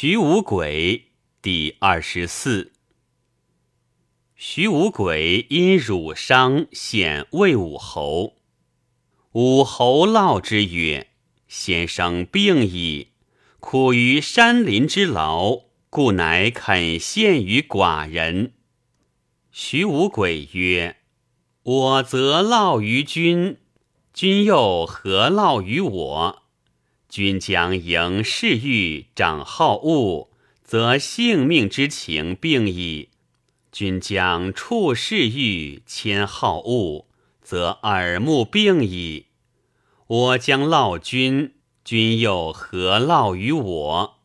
徐无鬼第二十四。徐无鬼因辱伤献魏武侯，武侯烙之曰：“先生病矣，苦于山林之劳，故乃肯献于寡人。”徐无鬼曰：“我则烙于君，君又何烙于我？君将迎世欲，长好恶，则性命之情病矣。”君将处世欲迁好恶，则耳目病矣。我将烙君，君又何烙于我？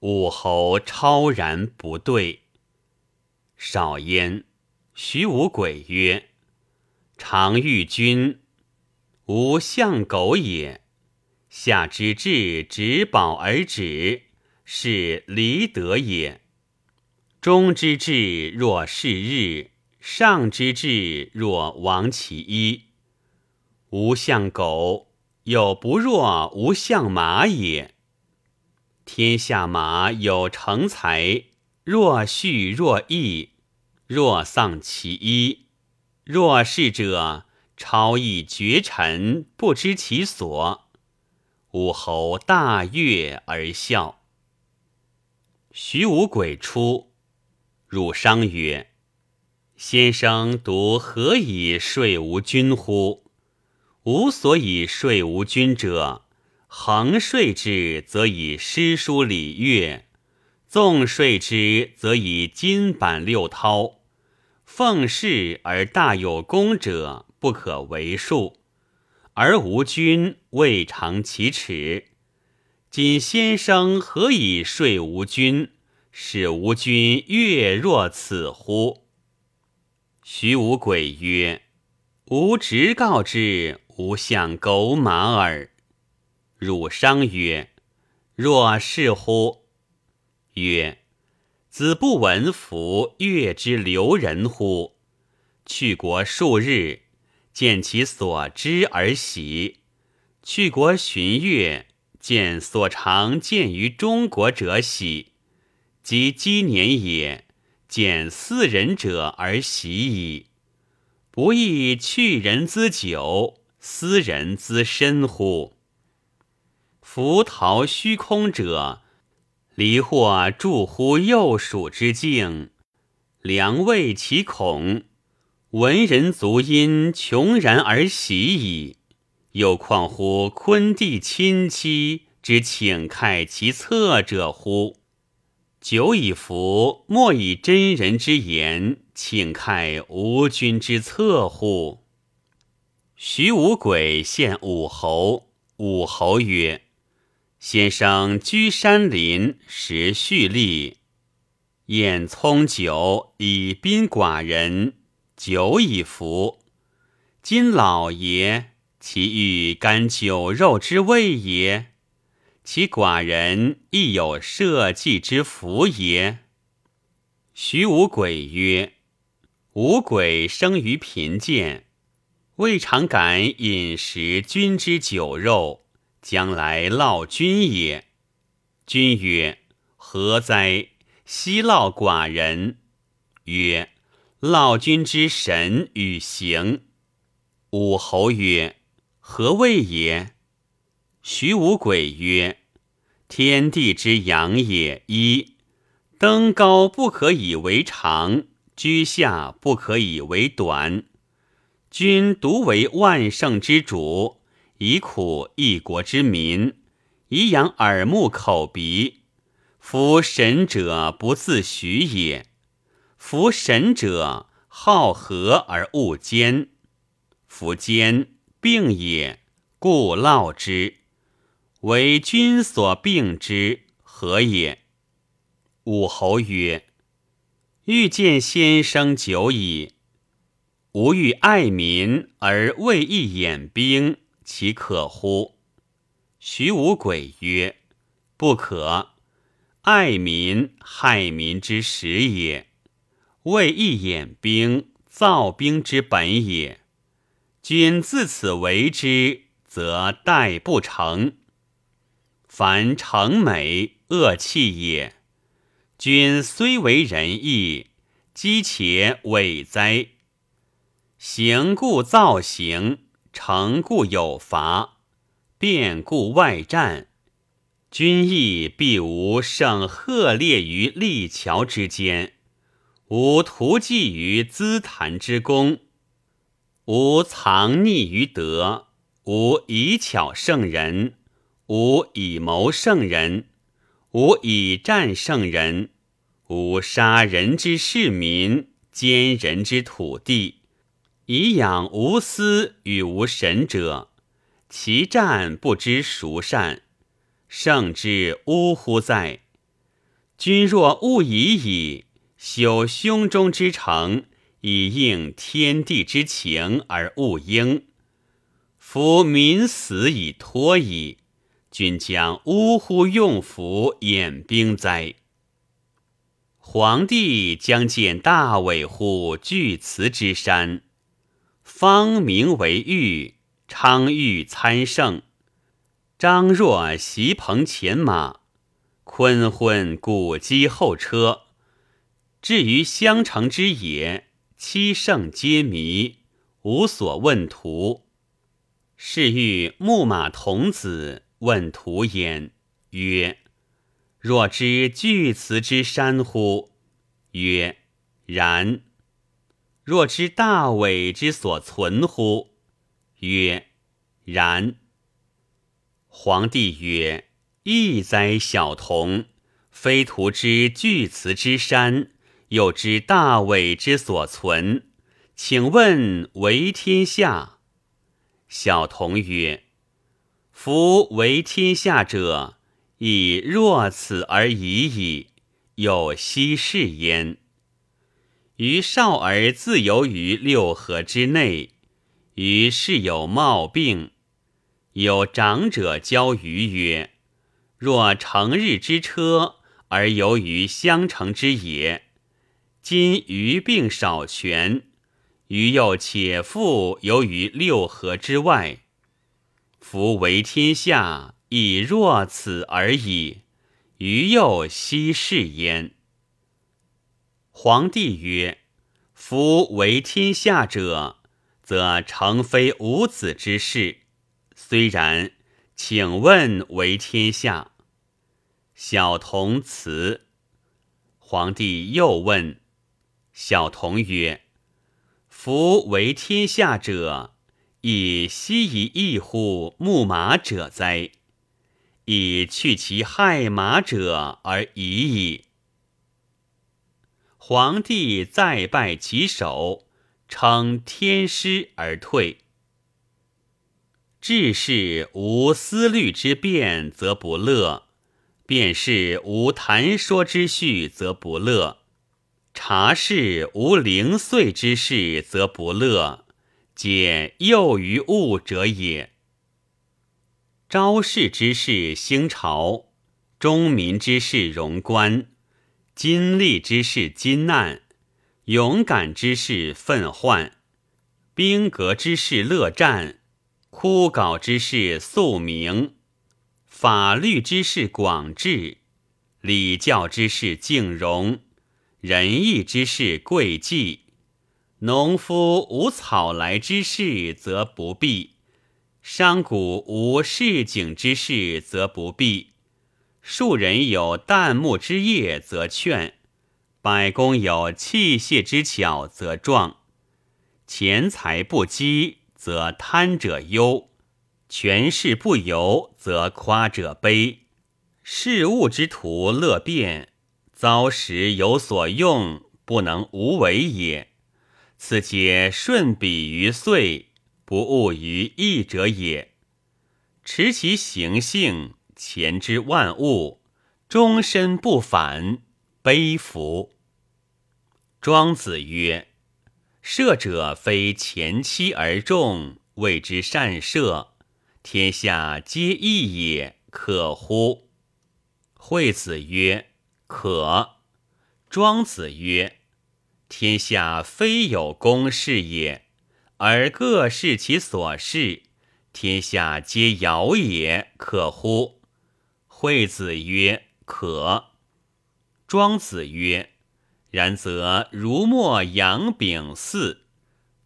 武侯超然不对。少焉，徐无鬼曰：“常遇君，吾相狗也。下之至，执宝而止，是离德也。”中之志若是日，上之志若亡其一。无相狗，有不若无相马也。天下马有成才，若畜若异，若丧其一。若是者，超逸绝尘，不知其所。武侯大悦而笑。徐无鬼出。汝商曰：“先生独何以说无君乎？吾所以说无君者，横说之，则以诗书礼乐；纵说之，则以金板六韬。奉事而大有功者，不可为数。而无君，未尝其耻。今先生何以说无君？”使吾君悦若此乎？徐无鬼曰：“吾直告之，吾相狗马耳。”汝商曰：“若是乎？”曰：“子不闻夫乐之流人乎？去国数日，见其所知而喜；去国寻乐，见所常见于中国者喜。”及积年也，见四人者而喜矣。不亦去人之久，斯人之深乎？夫陶虚空者，离或住乎右属之境，良畏其恐。闻人足因穷然而喜矣。又况乎昆弟亲戚之请慨其策者乎？久以服，莫以真人之言，请看吾君之策乎？徐无鬼献武侯，武侯曰：“先生居山林，时蓄力，宴葱酒，以宾寡人，久以服。今老爷，其欲甘酒肉之味也？”其寡人亦有社稷之福也。徐无鬼曰：“吾鬼生于贫贱，未尝敢饮食君之酒肉，将来烙君也。”君曰：“何哉？奚烙寡人？”曰：“烙君之神与行。”武侯曰：“何谓也？”徐无鬼曰：“天地之阳也。一登高不可以为长，居下不可以为短。君独为万圣之主，以苦一国之民，以养耳目口鼻。夫神者不自许也。夫神者好和而恶奸。夫奸病也，故烙之。”为君所病之何也？武侯曰：“欲见先生久矣。吾欲爱民而未易掩兵，其可乎？”徐无鬼曰：“不可。爱民害民之始也，为一掩兵，造兵之本也。君自此为之，则待不成。”凡成美，恶气也。君虽为仁义，积且伪哉？行故造行，成故有罚，变故外战。君亦必无胜赫烈于立桥之间，无图计于资谈之功，无藏匿于德，无以巧胜人，无以谋胜人，无以战胜人，无杀人之市民，奸人之土地。以养无私与无神者，其战不知孰善，胜之呜呼哉！君若勿已矣，修胸中之诚，以应天地之情而勿应。夫民死以托矣，君将呜呼用符掩兵哉？皇帝将见大伟乎巨祠之山。方名为玉，昌玉参圣。张若席棚前马，坤昏鼓机后车。至于襄城之野，七圣皆迷，无所问途。是欲牧马童子问途焉，曰：“若知巨祠之山乎？”曰：“然。”若知大伟之所存乎？曰：然。皇帝曰：义哉，小童！非徒之巨祠之山，又知大伟之所存，请问为天下？小童曰：夫为天下者，以若此而已矣，有奚事焉？于少儿自由于六合之内，于是有冒病。有长者教于曰：“若成日之车而游于襄城之野，今余病少全，余又且复游于六合之外。夫为天下，亦若此而已。余又奚事焉？”皇帝曰：“夫为天下者，则诚非无子之事。虽然，请问为天下？”小童辞。皇帝又问小童曰：“夫为天下者，以奚以异乎牧马者哉？以去其害马者而已矣。”皇帝再拜其首，称天师而退。治世无思虑之变，则不乐；便是无谈说之序，则不乐；察事无零碎之事，则不乐。解诱于物者也。昭事之事兴朝，中民之事荣官。金利之事金难，勇敢之事愤患，兵革之事乐战，枯槁之事肃明，法律之事广治，礼教之事敬容，仁义之事贵忌。农夫无草来之事，则不避；商贾无市井之事，则不避。庶人有旦暮之业，则劝；百工有器械之巧，则壮；钱财不积，则贪者忧；权势不由，则夸者悲。事物之徒乐变，遭时有所用，不能无为也。此皆顺彼于岁，不误于义者也。持其行性。前之万物，终身不反，悲服。庄子曰：“射者非前期而众，谓之善射。天下皆义也，可乎？”惠子曰：“可。”庄子曰：“天下非有公事也，而各事其所事，天下皆尧也，可乎？”惠子曰：“可。庄子曰：“然则如墨阳丙巳，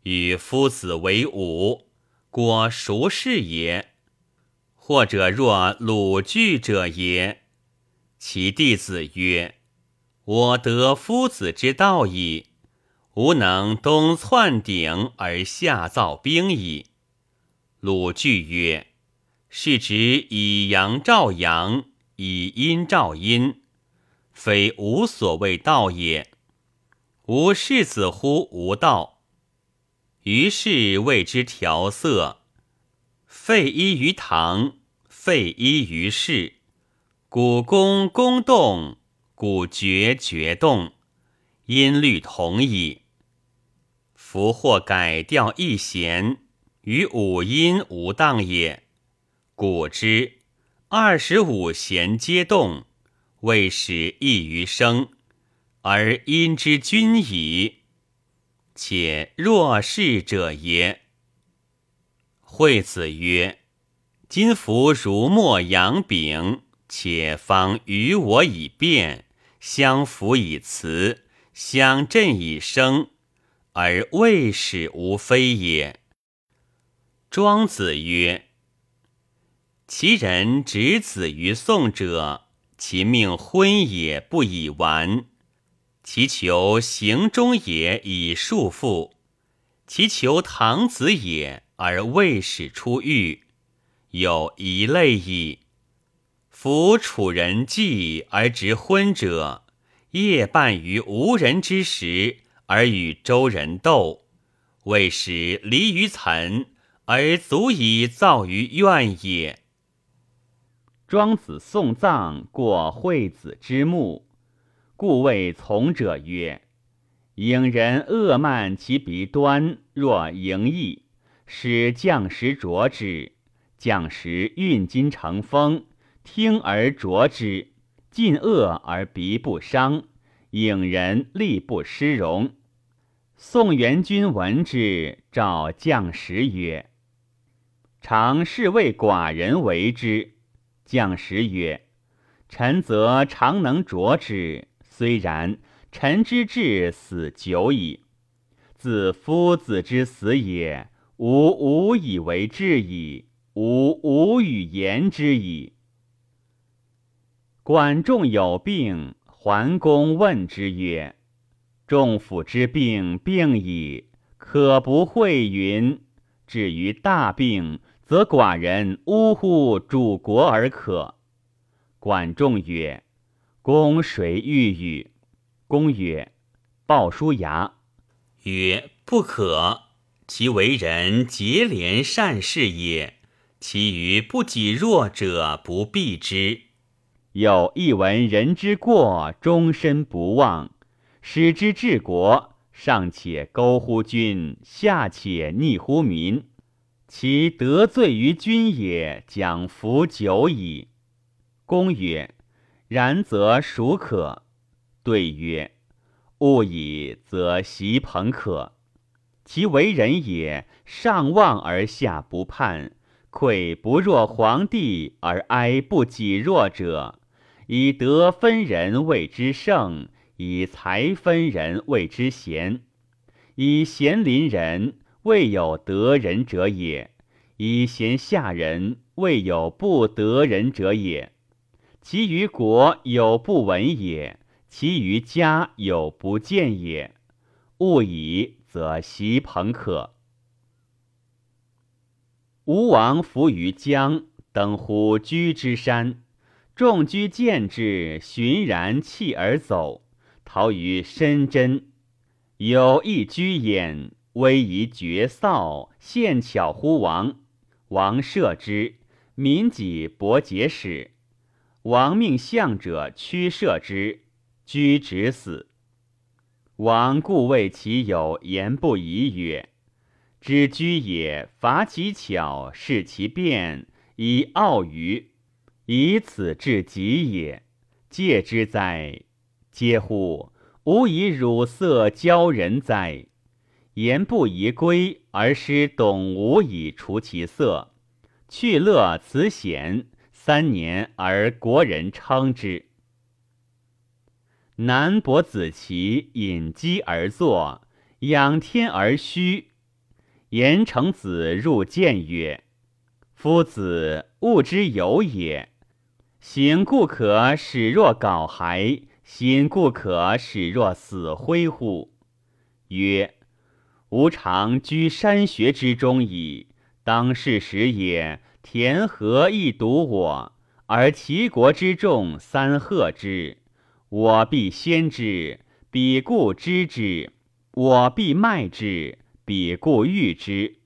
与夫子为伍，果孰是也？或者若鲁具者也？”其弟子曰：“我得夫子之道矣，吾能东窜鼎而下造兵矣。”鲁具曰。是指以阳照阳，以阴照阴，非无所谓道也。吾视子乎无道，于是谓之调色。废依于堂，废依于室。古宫宫动，古绝绝动，音律同矣。夫或改调一弦，与五音无当也。古之二十五弦皆动，未始异于声，而因之均矣。且若是者也。惠子曰：“今夫如墨阳丙，且方与我以辩，相辅以辞，相振以声，而未始无非也。”庄子曰。其人执子于宋者，其命昏也不以完；其求行中也以束缚；其求堂子也而未始出狱，有一类矣。夫楚人祭而执昏者，夜半于无人之时而与周人斗，未使离于岑而足以造于怨也。庄子送葬过惠子之墓，故谓从者曰：“影人恶慢其鼻端，若盈翼，使将石啄之。将石运金成风，听而啄之，尽恶而鼻不伤，影人力不失容。”宋元君闻之，召将士曰：“常是为寡人为之。”将士曰：“臣则常能着之，虽然，臣之志死久矣。自夫子之死也，吾无以为志矣，吾无与言之矣。”管仲有病，桓公问之曰：“仲甫之病，病矣，可不讳云？至于大病。”则寡人呜呼主国而可。管仲曰：“公谁欲与？”公曰：“鲍叔牙。”曰：“不可。其为人节廉善事也。其余不己弱者，不避之。有一闻人之过，终身不忘，使之治国，上且勾乎君，下且逆乎民。”其得罪于君也，将服久矣。公曰：“然则孰可？”对曰：“勿以则袭朋可。其为人也，上望而下不叛，愧不若皇帝而哀不己弱者，以德分人谓之圣，以才分人谓之贤，以贤临人。”未有得人者也，以贤下人；未有不得人者也。其余国有不闻也，其余家有不见也。勿以则习朋可。吴王伏于江，登乎居之山，众居见之，循然弃而走，逃于深真。有一居焉。威仪绝扫，献巧乎王。王射之，民己伯节使。王命相者驱射之，居止死。王故谓其有言不疑曰：“知居也，伐其巧，视其变，以傲于，以此至极也。戒之哉！嗟乎！吾以汝色教人哉！”言不宜归，而师董吾以除其色。去乐辞贤，三年而国人称之。南伯子期引鸡而坐，仰天而虚。言成子入见曰：“夫子物之有也，行故可使若槁骸，心故可使若死灰乎？”曰：“吾常居山穴之中矣。当是时也，田何亦独我，而齐国之众三贺之。”我必先之，彼故知之；我必卖之，彼故欲之。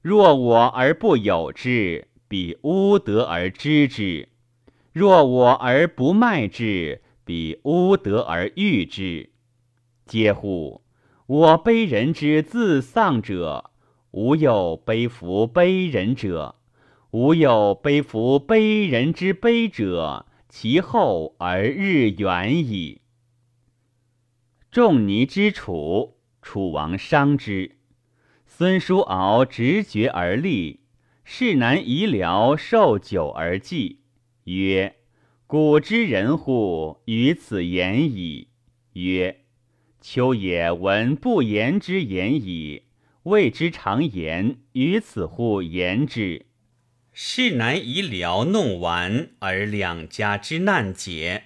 若我而不有之，彼乌得而知之；若我而不卖之，彼乌得而欲之。嗟乎！我悲人之自丧者，吾有悲夫悲人者；吾有悲夫悲人之悲者。其后而日远矣。仲尼之楚，楚王伤之。孙叔敖直觉而立，士南夷僚受酒而祭，曰：“古之人乎？于此言矣。”曰：“秋也闻不言之言矣，谓之常言。于此乎言之。”士南夷僚弄完，而两家之难解。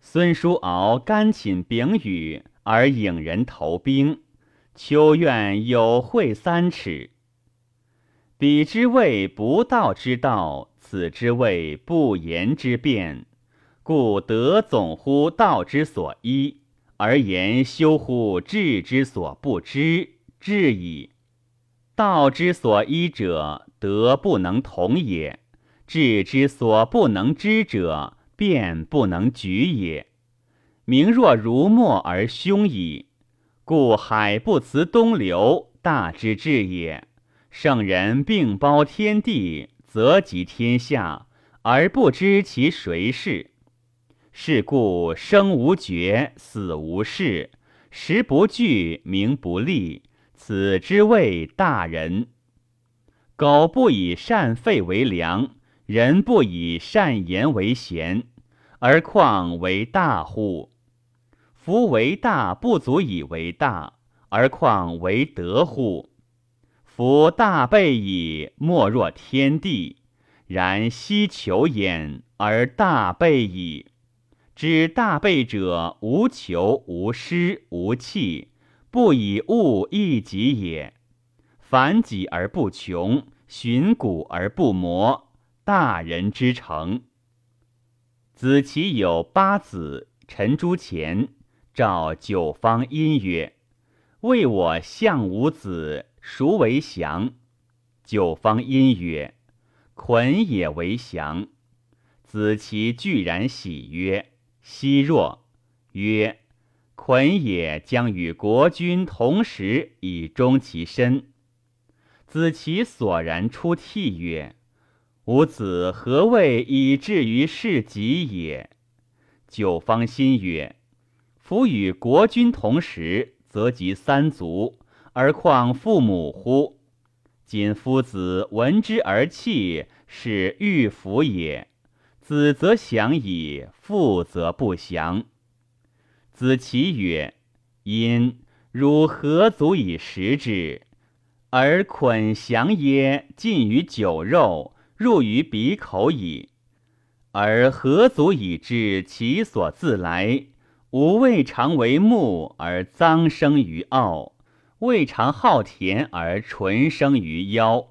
孙叔敖甘寝丙宇，而引人投兵。秋怨有会三尺。彼之谓不道之道，此之谓不言之辩。故德总乎道之所依，而言修乎智之所不知，智矣。道之所依者。德不能同也，智之所不能知者，辩不能举也。明若如墨而凶矣。故海不辞东流，大之至也。圣人并包天地，则及天下，而不知其谁是。是故生无绝，死无事，时不惧，名不立，此之谓大人。狗不以善吠为良，人不以善言为贤，而况为大乎？夫为大不足以为大，而况为德乎？夫大备矣，莫若天地。然希求焉，而大备矣。知大备者，无求，无失，无弃，不以物易己也。反己而不穷，循古而不磨，大人之成。子其有八子，陈诸前召九方殷曰：“为我相无子，孰为祥？”九方殷曰：“捆也为祥。”子其居然喜曰：“奚若？”曰：“捆也将与国君同时，以终其身。”子其索然出涕曰：“吾子何谓以至于是己也？”九方心曰：“夫与国君同时，则及三族，而况父母乎？今夫子闻之而泣，是欲服也。子则降矣，父则不降。”子其曰：“因汝何足以食之？”而捆降耶？近于酒肉，入于鼻口矣。而何足以知其所自来？吾未尝为木而臧生于傲，未尝好田而纯生于妖。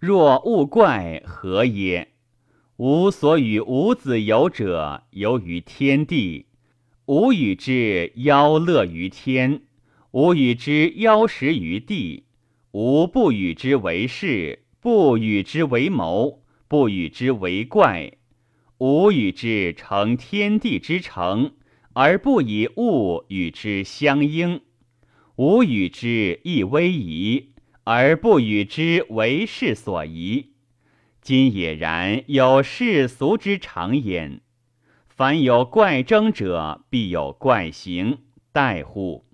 若物怪何也？吾所与吾子游者，游于天地。吾与之邀乐于天，吾与之邀食于地。吾不与之为士，不与之为谋，不与之为怪。吾与之成天地之成，而不以物与之相应。吾与之亦威仪，而不与之为世所宜。今也然，有世俗之常焉。凡有怪争者，必有怪行，待乎？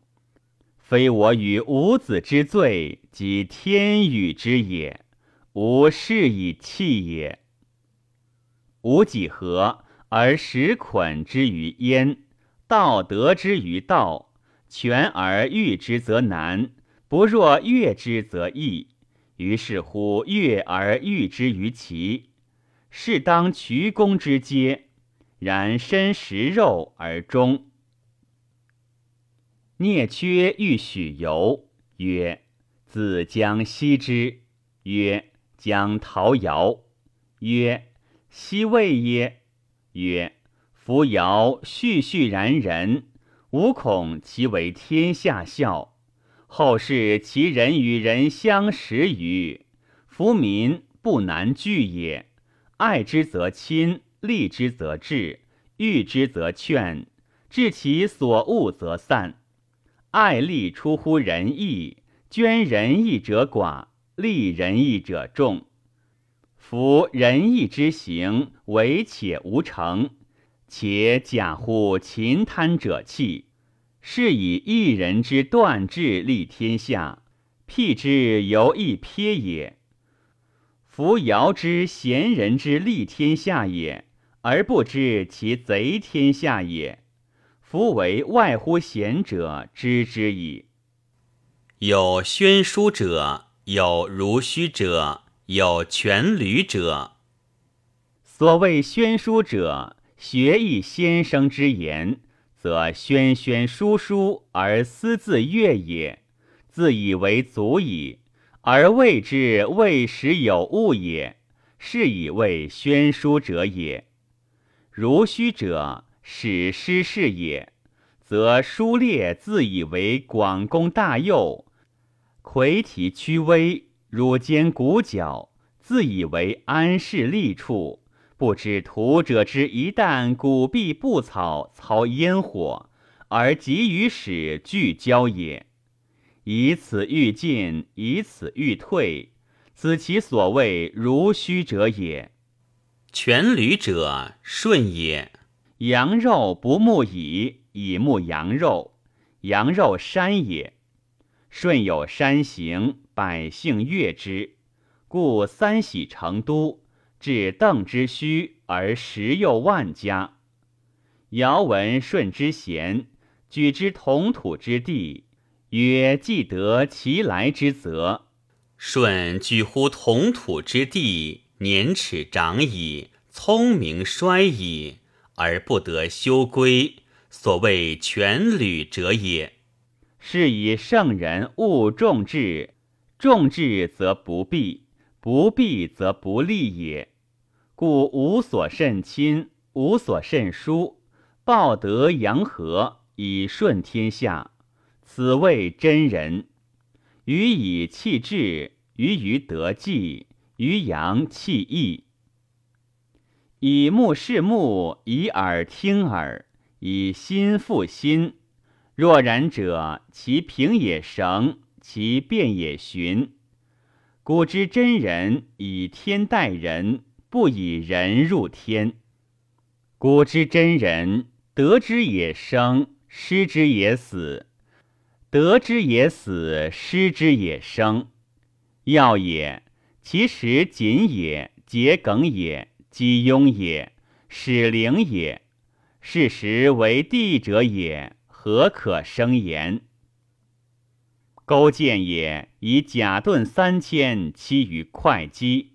非我与吾子之罪，即天与之也。吾是以弃也。吾几何而食捆之于焉？道得之于道，全而欲之则难，不若悦之则易。于是乎，悦而欲之于其，是当渠公之阶。然身食肉而终。聂缺欲许由，曰：“子将息之。”曰：“将陶尧。”曰：“奚谓耶？”曰：“扶摇旭旭然人，吾恐其为天下笑。后世其人与人相识于，夫民不难惧也。爱之则亲。”利之则治，欲之则劝，治其所恶则散。爱利出乎仁义，捐仁义者寡，利仁义者众。夫仁义之行，为且无成，且假乎秦贪者气，是以一人之断志立天下，辟之犹一瞥也。夫尧之贤人之立天下也。而不知其贼天下也。夫为外乎贤者知之矣。有宣书者，有如虚者，有全履者。所谓宣书者，学艺先生之言，则宣宣书书而思自悦也，自以为足矣，而谓之未时有物也，是以谓宣书者也。如虚者，使失事也，则书列自以为广功大佑，魁体屈微，汝坚骨角，自以为安适利处，不知徒者之一旦古壁不草，操烟火，而急于使聚焦也。以此欲进，以此欲退，此其所谓如虚者也。全旅者顺也，羊肉不慕矣，以慕羊肉。羊肉山也，顺有山行，百姓悦之，故三喜成都，至邓之墟而十又万家。尧闻舜之贤，举之同土之地，曰：“既得其来之责。”舜举乎同土之地。年齿长矣，聪明衰矣，而不得修归，所谓全履者也。是以圣人勿重智，重智则不避，不避则不利也。故无所甚亲，无所甚疏，报德阳和以顺天下，此谓真人。予以弃智，于于得计。于阳气义，以目视目，以耳听耳，以心复心。若然者，其平也绳，其变也循。古之真人以天待人，不以人入天。古之真人，得之也生，失之也死；得之也死，失之也生。要也。其实谨也，桔梗也，积庸也，始灵也。事实为地者也，何可生言？勾践也，以甲盾三千，期于会稽。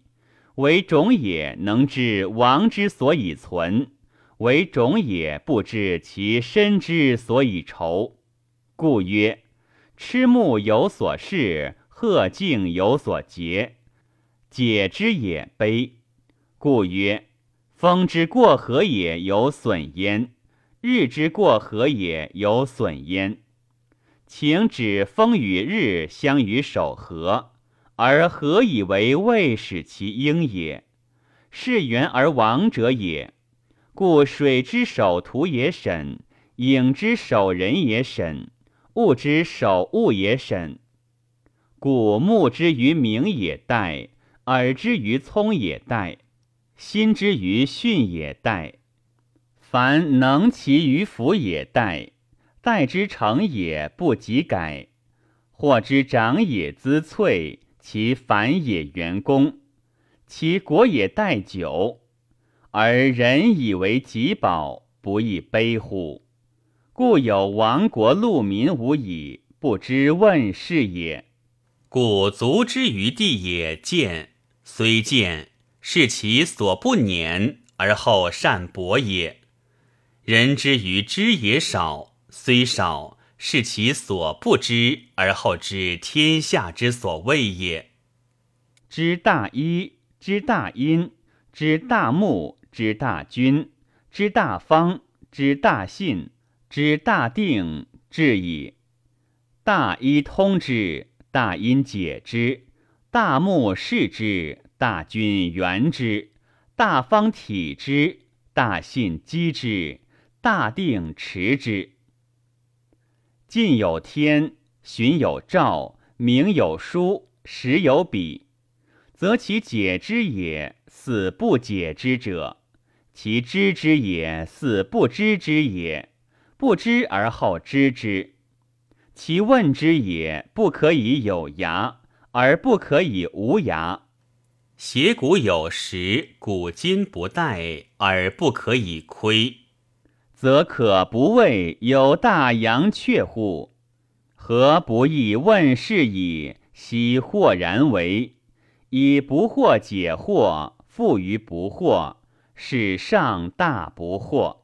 为种也，能知王之所以存；为种也，不知其身之所以愁。故曰：痴目有所视，鹤颈有所结。解之也悲，故曰：风之过河也有损焉，日之过河也有损焉。请指风与日相与守河，而何以为未使其应也？是缘而亡者也。故水之守土也审，影之守人也审，物之守物也审。故目之于明也殆。耳之于聪也殆，心之于训也殆。凡能其于福也殆，殆之成也不及改。或之长也滋萃，其繁也元功，其国也殆久。而人以为己宝，不亦悲乎？故有亡国戮民无以不知问世也。故足之于地也见，虽见，是其所不撵而后善博也；人之于知也少，虽少，是其所不知而后知天下之所谓也。知大一，知大阴，知大木，知大君，知大方，知大信。知大定至矣，大一通之，大阴解之，大木视之，大君圆之，大方体之，大信积之，大定持之。近有天，寻有兆，明有书，实有笔，则其解之也似不解之者，其知之也似不知之也。不知而后知之，其问之也不可以有涯，而不可以无涯；邪古有时，古今不殆，而不可以窥，则可不谓有大阳阙乎？何不亦问是矣？悉豁然为，以不惑解惑，复于不惑，是上大不惑。